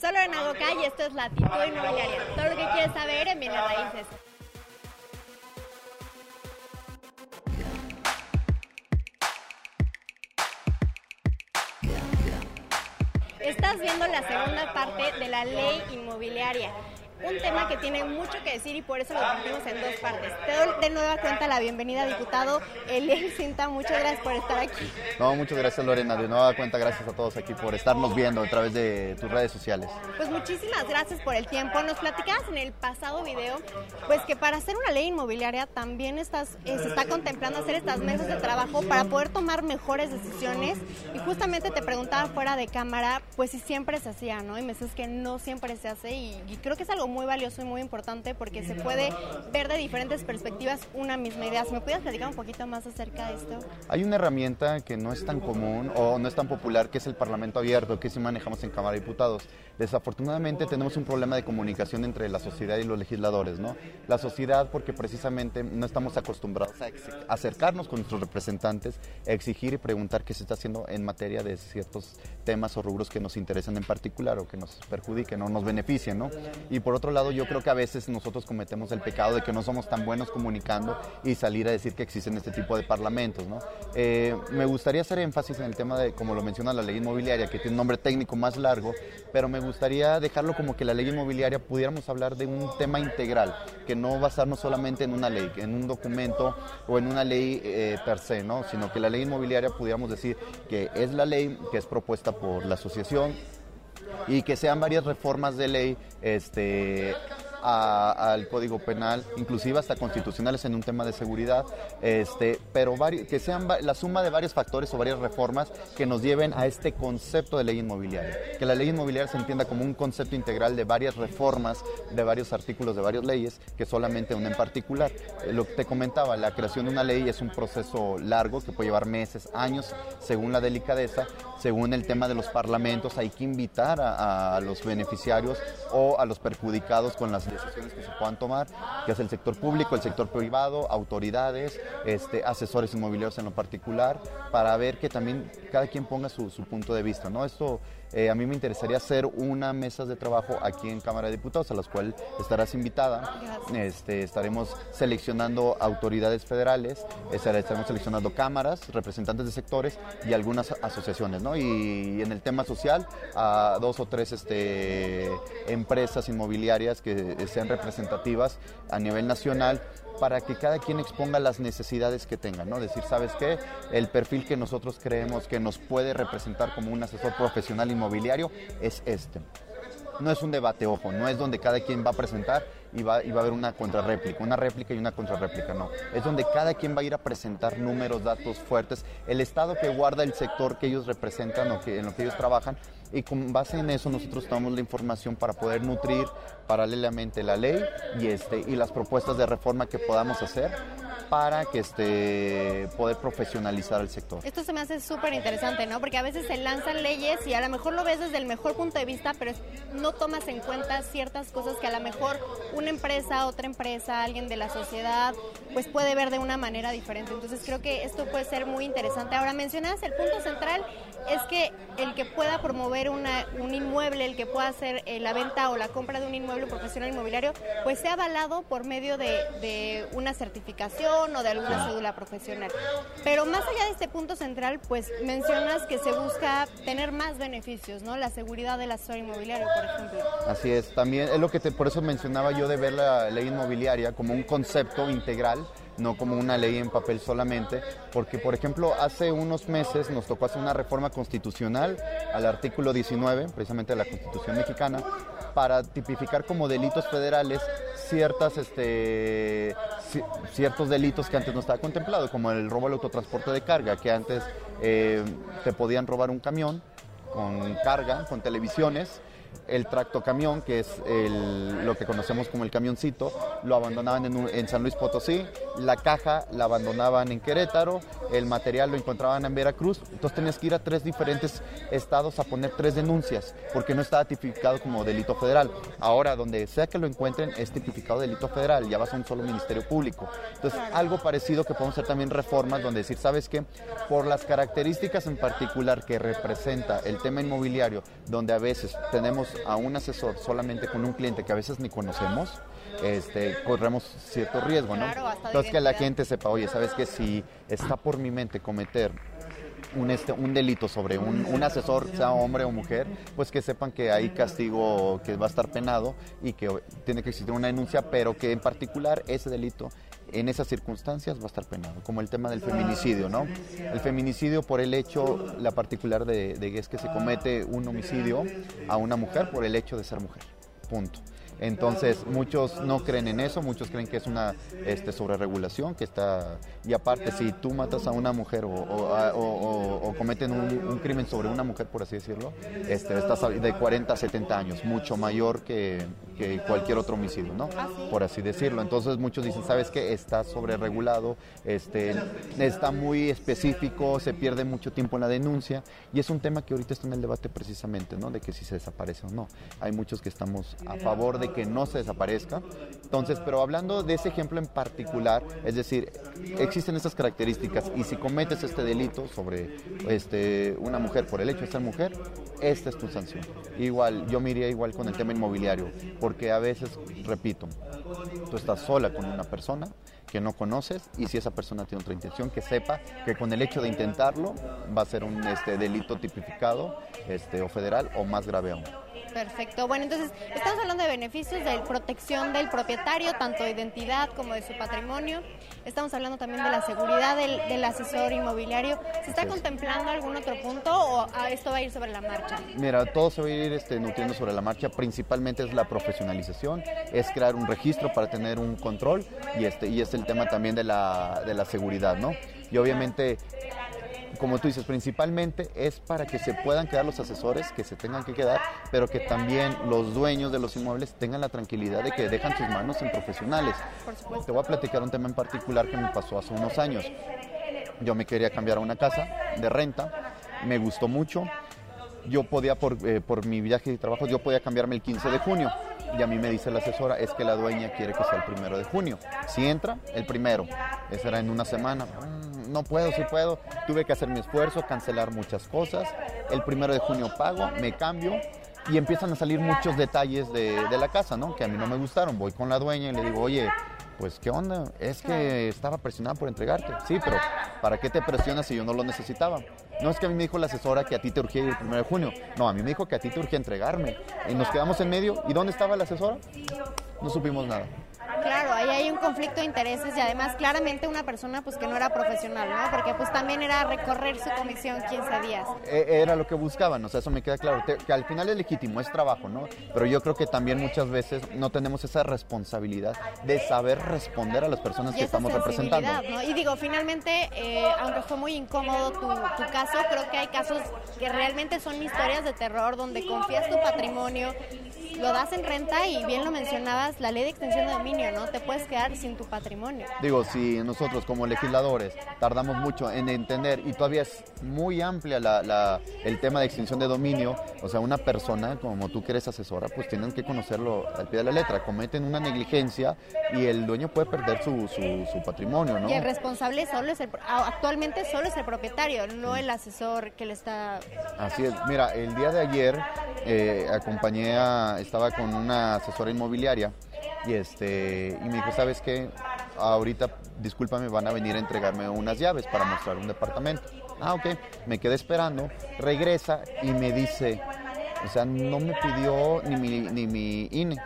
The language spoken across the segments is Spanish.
Solo en Agoca y esto es Latitud Inmobiliaria. Todo lo que quieres saber en Bienes Raíces. Estás viendo la segunda parte de la ley inmobiliaria un tema que tiene mucho que decir y por eso lo partimos en dos partes. Te doy de nueva cuenta la bienvenida, diputado Eliel Cinta. Muchas gracias por estar aquí. No, muchas gracias, Lorena. De nueva cuenta, gracias a todos aquí por estarnos viendo a través de tus redes sociales. Pues muchísimas gracias por el tiempo. Nos platicabas en el pasado video, pues que para hacer una ley inmobiliaria también estás, eh, se está contemplando hacer estas mesas de trabajo para poder tomar mejores decisiones. Y justamente te preguntaba fuera de cámara, pues si siempre se hacía, ¿no? Y me dices que no siempre se hace y, y creo que es algo muy valioso y muy importante porque se puede ver de diferentes perspectivas una misma idea. ¿Me pudieras platicar un poquito más acerca de esto? Hay una herramienta que no es tan común o no es tan popular, que es el Parlamento Abierto, que sí manejamos en Cámara de Diputados. Desafortunadamente tenemos un problema de comunicación entre la sociedad y los legisladores, ¿no? La sociedad porque precisamente no estamos acostumbrados a acercarnos con nuestros representantes, exigir y preguntar qué se está haciendo en materia de ciertos temas o rubros que nos interesan en particular o que nos perjudiquen o nos beneficien, ¿no? Y por otro lado, yo creo que a veces nosotros cometemos el pecado de que no somos tan buenos comunicando y salir a decir que existen este tipo de parlamentos. Eh, me gustaría hacer énfasis en el tema de, como lo menciona la ley inmobiliaria, que tiene un nombre técnico más largo, pero me gustaría dejarlo como que la ley inmobiliaria pudiéramos hablar de un tema integral, que no basarnos solamente en una ley, en un documento o en una ley eh, per se, ¿no? sino que la ley inmobiliaria pudiéramos decir que es la ley que es propuesta por la asociación y que sean varias reformas de ley este, al Código Penal, inclusive hasta constitucionales en un tema de seguridad, este, pero que sean la suma de varios factores o varias reformas que nos lleven a este concepto de ley inmobiliaria. Que la ley inmobiliaria se entienda como un concepto integral de varias reformas, de varios artículos, de varias leyes, que solamente una en particular. Eh, lo que te comentaba, la creación de una ley es un proceso largo que puede llevar meses, años, según la delicadeza, según el tema de los parlamentos, hay que invitar a, a los beneficiarios o a los perjudicados con las decisiones que se puedan tomar, que es el sector público, el sector privado, autoridades, este, asesores inmobiliarios en lo particular, para ver que también cada quien ponga su, su punto de vista. ¿no? Esto eh, a mí me interesaría hacer una mesa de trabajo aquí en Cámara de Diputados, a las cuales estarás invitada. Este, estaremos seleccionando autoridades federales, estaremos seleccionando cámaras, representantes de sectores y algunas asociaciones. ¿no? Y, en el tema social, a dos o tres este, empresas inmobiliarias que sean representativas a nivel nacional para que cada quien exponga las necesidades que tenga, ¿no? Decir, ¿sabes qué? El perfil que nosotros creemos que nos puede representar como un asesor profesional inmobiliario es este. No es un debate, ojo, no es donde cada quien va a presentar y va, y va a haber una contrarréplica, una réplica y una contrarréplica, no. Es donde cada quien va a ir a presentar números, datos fuertes, el estado que guarda el sector que ellos representan o que, en lo que ellos trabajan, y con base en eso nosotros tomamos la información para poder nutrir paralelamente la ley y, este, y las propuestas de reforma que podamos hacer para que este, poder profesionalizar el sector. Esto se me hace súper interesante, ¿no? Porque a veces se lanzan leyes y a lo mejor lo ves desde el mejor punto de vista, pero no tomas en cuenta ciertas cosas que a lo mejor una empresa, otra empresa, alguien de la sociedad, pues puede ver de una manera diferente. Entonces creo que esto puede ser muy interesante. Ahora mencionas el punto central es que el que pueda promover un inmueble, el que pueda hacer eh, la venta o la compra de un inmueble profesional inmobiliario, pues sea avalado por medio de una certificación o de alguna cédula profesional. Pero más allá de este punto central, pues mencionas que se busca tener más beneficios, ¿no? La seguridad del asesor inmobiliario, por ejemplo. Así es, también es lo que te, por eso mencionaba yo de ver la ley inmobiliaria como un concepto integral no como una ley en papel solamente, porque por ejemplo hace unos meses nos tocó hacer una reforma constitucional al artículo 19, precisamente de la Constitución mexicana, para tipificar como delitos federales ciertas, este, ciertos delitos que antes no estaba contemplado, como el robo al autotransporte de carga, que antes eh, te podían robar un camión con carga, con televisiones, el tractocamión, que es lo que conocemos como el camioncito, lo abandonaban en, San Luis Potosí, la caja la abandonaban en Querétaro, el material lo encontraban en Veracruz, entonces tenías que ir a tres diferentes estados a poner tres denuncias, porque no estaba tipificado como delito federal. Ahora, donde sea que lo encuentren, es tipificado delito federal, ya vas a un solo ministerio público. Entonces, algo parecido que podemos hacer también reformas, donde decir, ¿sabes qué? Por las características en particular que representa el tema inmobiliario, donde a veces tenemos tenemos a un asesor solamente con un cliente que a veces ni conocemos, este, corremos cierto riesgo, ¿no? Entonces que la gente sepa, oye, ¿sabes que Si está por mi mente cometer un, este, un delito sobre un, un, asesor, sea hombre o mujer, pues que sepan que hay castigo que va a estar penado y que tiene que existir una denuncia, pero que en particular ese delito en esas circunstancias va a estar penado, como el tema del feminicidio, ¿no? El feminicidio por el hecho, la particular de, de es que se comete un homicidio a una mujer por el hecho de ser mujer, punto. Entonces, muchos no creen en eso, muchos creen que es una este, sobreregulación, que está... Y aparte, si tú matas a una mujer o, cometen un, crimen sobre una mujer, por así decirlo, este, estás de 40 a 70 años, mucho mayor que, cualquier otro homicidio, ¿no? Por así decirlo. Entonces, muchos dicen, ¿sabes qué? Está sobreregulado, este, está muy específico, se pierde mucho tiempo en la denuncia y es un tema que ahorita está en el debate precisamente, ¿no? De que si se desaparece o no. Hay muchos que estamos a favor de que no se desaparezca. Entonces, pero hablando de ese ejemplo en particular, es decir, existen estas características y si cometes este delito sobre este, una mujer por el hecho de ser mujer, esta es tu sanción. Igual, yo me iría igual con el tema inmobiliario, porque a veces, repito, tú estás sola con una persona que no conoces y si esa persona tiene otra intención, que sepa que con el hecho de intentarlo va a ser un este, delito tipificado este, o federal o más grave aún. Perfecto. Bueno, entonces estamos hablando de beneficios de protección del propietario, tanto de identidad como de su patrimonio. Estamos hablando también de la seguridad del, asesor inmobiliario. ¿Se está contemplando algún otro punto o esto va a ir sobre la marcha? Mira, todo se va a ir este, nutriendo sobre la marcha. Principalmente es la profesionalización, es crear un registro para tener un control y este y es el tema también de la, de la seguridad, ¿no? Y obviamente como tú dices, principalmente es para que se puedan quedar los asesores que se tengan que quedar, pero que también los dueños de los inmuebles tengan la tranquilidad de que dejan sus manos en profesionales. Te voy a platicar un tema en particular que me pasó hace unos años. Yo me quería cambiar a una casa de renta, me gustó mucho. Yo podía, por, eh, por mi viaje de trabajo, yo podía cambiarme el 15 de junio y a mí me dice la asesora, es que la dueña quiere que sea el primero de junio. Si entra, el primero. Esa era en una semana. Mm, no puedo, sí puedo. Tuve que hacer mi esfuerzo, cancelar muchas cosas. El primero de junio pago, me cambio y empiezan a salir muchos detalles de, de la casa, ¿no? Que a mí no me gustaron. Voy con la dueña y le digo, oye, pues qué onda, es que estaba presionada por entregarte. Sí, pero ¿para qué te presionas si yo no lo necesitaba? No es que a mí me dijo la asesora que a ti te urgía ir el 1 de junio. No, a mí me dijo que a ti te urgía entregarme. Y nos quedamos en medio. ¿Y dónde estaba la asesora? No supimos nada. Claro, ahí hay un conflicto de intereses y además claramente una persona pues que no era profesional, ¿no? Porque pues también era recorrer su comisión 15 días. E, era lo que buscaban, o sea, eso me queda claro, que al final es legítimo, es trabajo, ¿no? Pero yo creo que también muchas veces no tenemos esa responsabilidad de saber responder a las personas que estamos representando. ¿no? Y digo, finalmente, eh, aunque fue muy incómodo tu, tu caso, creo que hay casos que realmente son historias de terror donde confías tu patrimonio, lo das en renta y bien lo mencionabas, la ley de extensión de dominio, ¿no? Te puedes quedar sin tu patrimonio. Digo, si nosotros como legisladores tardamos mucho en entender y todavía es muy amplia la, el tema de extensión de dominio, o sea, una persona como tú que eres asesora, pues tienen que conocerlo al pie de la letra. Cometen una negligencia y el dueño puede perder su, su, patrimonio, ¿no? Y el responsable solo es el, actualmente solo es el propietario, no el asesor que le está... Así es. Mira, el día de ayer eh, acompañé a estaba con una asesora inmobiliaria y, este, y me dijo, ¿sabes qué? Ahorita, discúlpame, van a venir a entregarme unas llaves para mostrar un departamento. Ah, ok. Me quedé esperando, regresa y me dice, o sea, no me pidió ni mi, ni mi INE.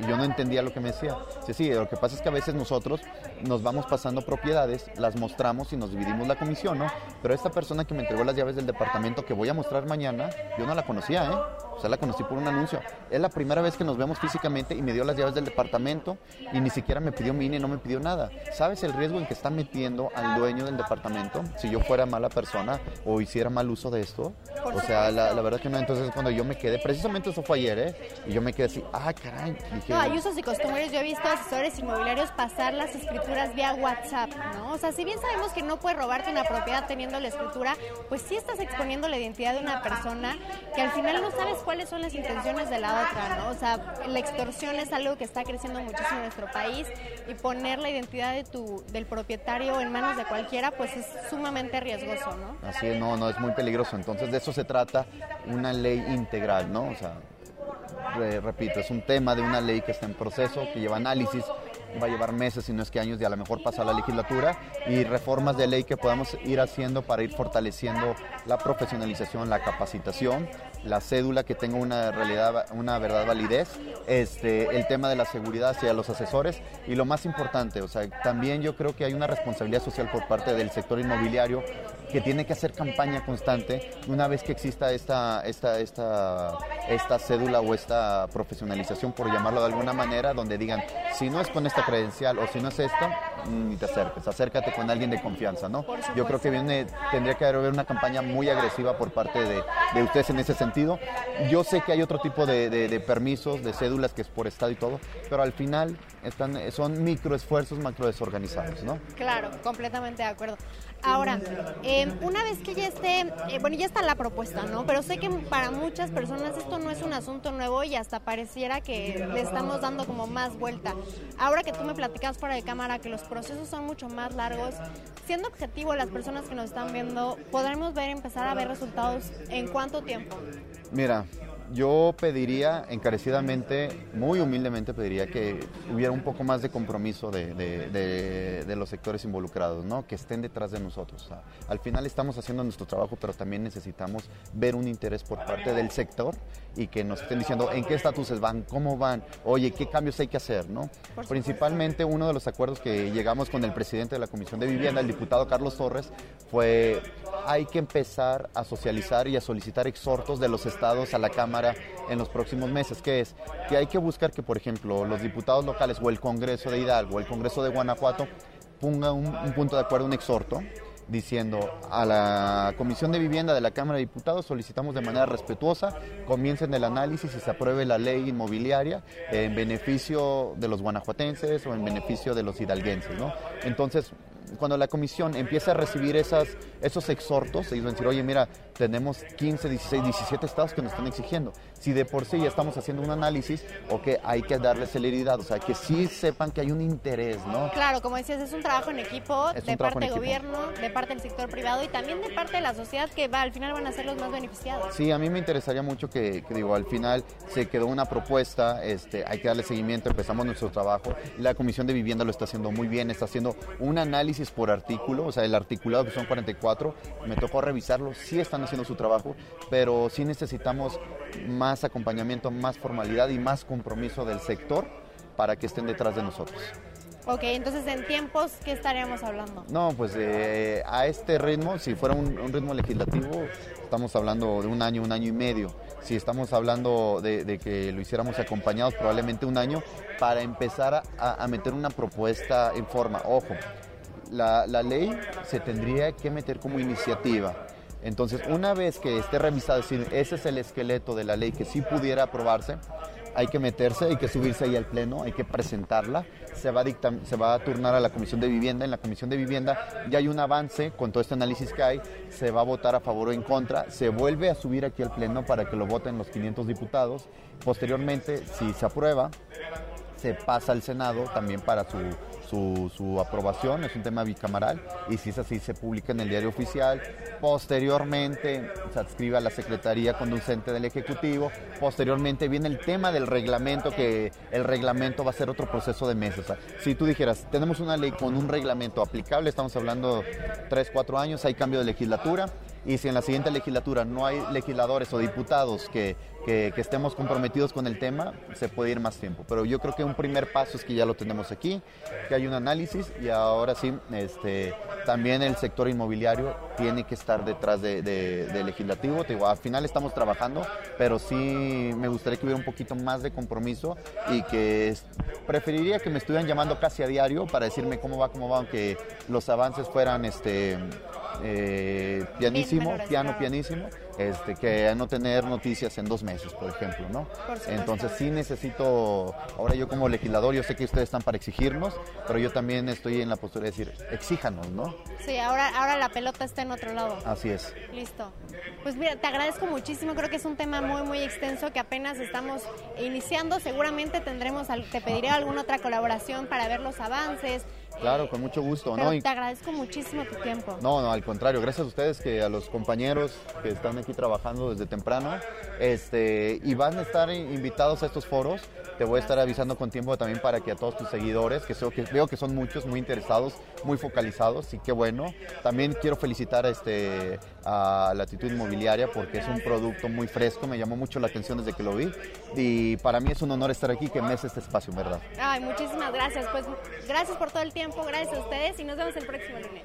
Y yo no entendía lo que me decía. Sí, sí, lo que pasa es que a veces nosotros nos vamos pasando propiedades, las mostramos y nos dividimos la comisión, ¿no? Pero esta persona que me entregó las llaves del departamento que voy a mostrar mañana, yo no la conocía, ¿eh? O sea, la conocí por un anuncio. Es la primera vez que nos vemos físicamente y me dio las llaves del departamento y ni siquiera me pidió mi INE, no me pidió nada. ¿Sabes el riesgo en que está metiendo al dueño del departamento si yo fuera mala persona o hiciera mal uso de esto? o sea, la, verdad que no. Entonces, cuando yo me quedé, precisamente eso fue ayer, ¿eh? Y yo me quedé así, ah, caray. No, hay usos y costumbres. Yo he visto asesores inmobiliarios pasar las escrituras vía WhatsApp, ¿no? O sea, si bien sabemos que no puedes robarte una propiedad teniendo la escritura, pues sí estás exponiendo la identidad de una persona que al final no sabes cuál cuáles son las intenciones de la otra, ¿no? O sea, la extorsión es algo que está creciendo muchísimo en nuestro país y poner la identidad de tu, del propietario en manos de cualquiera, pues es sumamente riesgoso, ¿no? Así es, no, no, es muy peligroso. Entonces de eso se trata una ley integral, ¿no? O sea, repito, es un tema de una ley que está en proceso, que lleva análisis, va a llevar meses, si no es que años, y a lo mejor pasa la legislatura, y reformas de ley que podamos ir haciendo para ir fortaleciendo la profesionalización, la capacitación, la cédula que tenga una realidad, una verdad validez, este, el tema de la seguridad hacia los asesores, y lo más importante, o sea, también yo creo que hay una responsabilidad social por parte del sector inmobiliario que tiene que hacer campaña constante una vez que exista esta, esta, esta, esta cédula o esta profesionalización, por llamarlo de alguna manera, donde digan, si no es con esta credencial o si no es esto, ni te acerques, acércate con alguien de confianza, ¿no? Yo creo que viene, tendría que haber una campaña muy agresiva por parte de, de ustedes en ese sentido. Yo sé que hay otro tipo de, de, permisos, de cédulas que es por estado y todo, pero al final están, son microesfuerzos macro desorganizados, ¿no? Claro, completamente de acuerdo. Ahora, eh, una vez que ya esté, eh, bueno, ya está la propuesta, ¿no? Pero sé que para muchas personas esto no es un asunto nuevo y hasta pareciera que le estamos dando como más vuelta. Ahora que tú me platicas fuera de cámara que los procesos son mucho más largos, siendo objetivo las personas que nos están viendo, ¿podremos ver, empezar a ver resultados en cuánto tiempo? Mira, yo pediría encarecidamente, muy humildemente pediría que hubiera un poco más de compromiso de, de, los sectores involucrados, ¿no? que estén detrás de nosotros. al final estamos haciendo nuestro trabajo, pero también necesitamos ver un interés por parte del sector y que nos estén diciendo en qué estatuses van, cómo van, oye, qué cambios hay que hacer. ¿no? Principalmente uno de los acuerdos que llegamos con el presidente de la Comisión de Vivienda, el diputado Carlos Torres, fue hay que empezar a socializar y a solicitar exhortos de los estados a la Cámara en los próximos meses, que es que hay que buscar que, por ejemplo, los diputados locales o el Congreso de Hidalgo o el Congreso de Guanajuato pongan un, punto de acuerdo, un exhorto, diciendo a la Comisión de Vivienda de la Cámara de Diputados solicitamos de manera respetuosa comiencen el análisis y se apruebe la ley inmobiliaria en beneficio de los guanajuatenses o en beneficio de los hidalguenses, ¿no? Entonces, cuando la comisión empieza a recibir esas, esos exhortos, ellos van a decir, oye, mira, tenemos 15, 16, 17 estados que nos están exigiendo. Si de por sí ya estamos haciendo un análisis, o que hay que darle celeridad, o sea, que sí sepan que hay un interés, ¿no? Claro, como decías, es un trabajo en equipo, de parte del gobierno, de parte del sector privado y también de parte de la sociedad que va, al final van a ser los más beneficiados. Sí, a mí me interesaría mucho que, digo, al final se quedó una propuesta, este, hay que darle seguimiento, empezamos nuestro trabajo, la Comisión de Vivienda lo está haciendo muy bien, está haciendo un análisis por artículo, o sea, el articulado que son 44, me tocó revisarlo, sí están haciendo su trabajo, pero sí necesitamos más acompañamiento, más formalidad y más compromiso del sector para que estén detrás de nosotros. Ok, entonces en tiempos, ¿qué estaríamos hablando? No, pues eh, a este ritmo, si fuera un, ritmo legislativo, estamos hablando de un año, un año y medio. Si estamos hablando de, que lo hiciéramos acompañados, probablemente un año, para empezar a meter una propuesta en forma. Ojo, la, ley se tendría que meter como iniciativa. Entonces, una vez que esté revisado, decir, ese es el esqueleto de la ley que sí pudiera aprobarse, hay que meterse, hay que subirse ahí al pleno, hay que presentarla, se va, a se va a turnar a la Comisión de Vivienda, en la Comisión de Vivienda ya hay un avance con todo este análisis que hay, se va a votar a favor o en contra, se vuelve a subir aquí al pleno para que lo voten los 500 diputados, posteriormente, si se aprueba, se pasa al Senado también para su su, aprobación, es un tema bicamaral y si es así se publica en el diario oficial, posteriormente se adscribe a la Secretaría Conducente del Ejecutivo, posteriormente viene el tema del reglamento, que el reglamento va a ser otro proceso de meses. si tú dijeras, tenemos una ley con un reglamento aplicable, estamos hablando 3, 4 años, hay cambio de legislatura, y si en la siguiente legislatura no hay legisladores o diputados que, que, estemos comprometidos con el tema, se puede ir más tiempo. Pero yo creo que un primer paso es que ya lo tenemos aquí, que hay un análisis y ahora sí, este, también el sector inmobiliario tiene que estar detrás de, de, legislativo. Te digo, al final estamos trabajando, pero sí me gustaría que hubiera un poquito más de compromiso y que preferiría que me estuvieran llamando casi a diario para decirme cómo va, cómo va, aunque los avances fueran este eh, pianísimo, piano pianísimo, este, que no tener noticias en dos meses, por ejemplo, ¿no? Entonces sí necesito, ahora yo como legislador, yo sé que ustedes están para exigirnos, pero yo también estoy en la postura de decir, exíjanos, ¿no? Sí, ahora, ahora la pelota está en otro lado. Así es. Listo. Pues mira, te agradezco muchísimo, creo que es un tema muy, muy extenso que apenas estamos iniciando, seguramente tendremos, te pediré alguna otra colaboración para ver los avances, Claro, con mucho gusto. ¿no? te agradezco muchísimo tu tiempo. No, no, al contrario, gracias a ustedes, que a los compañeros que están aquí trabajando desde temprano, Este, y van a estar invitados a estos foros. Te voy a estar avisando con tiempo también para que a todos tus seguidores, que, que veo que son muchos, muy interesados, muy focalizados, y qué bueno. También quiero felicitar a, este, a Latitud Inmobiliaria porque es un producto muy fresco, me llamó mucho la atención desde que lo vi. Y para mí es un honor estar aquí, que me este espacio, ¿verdad? Ay, muchísimas gracias. Pues gracias por todo el tiempo, gracias a ustedes y nos vemos el próximo lunes.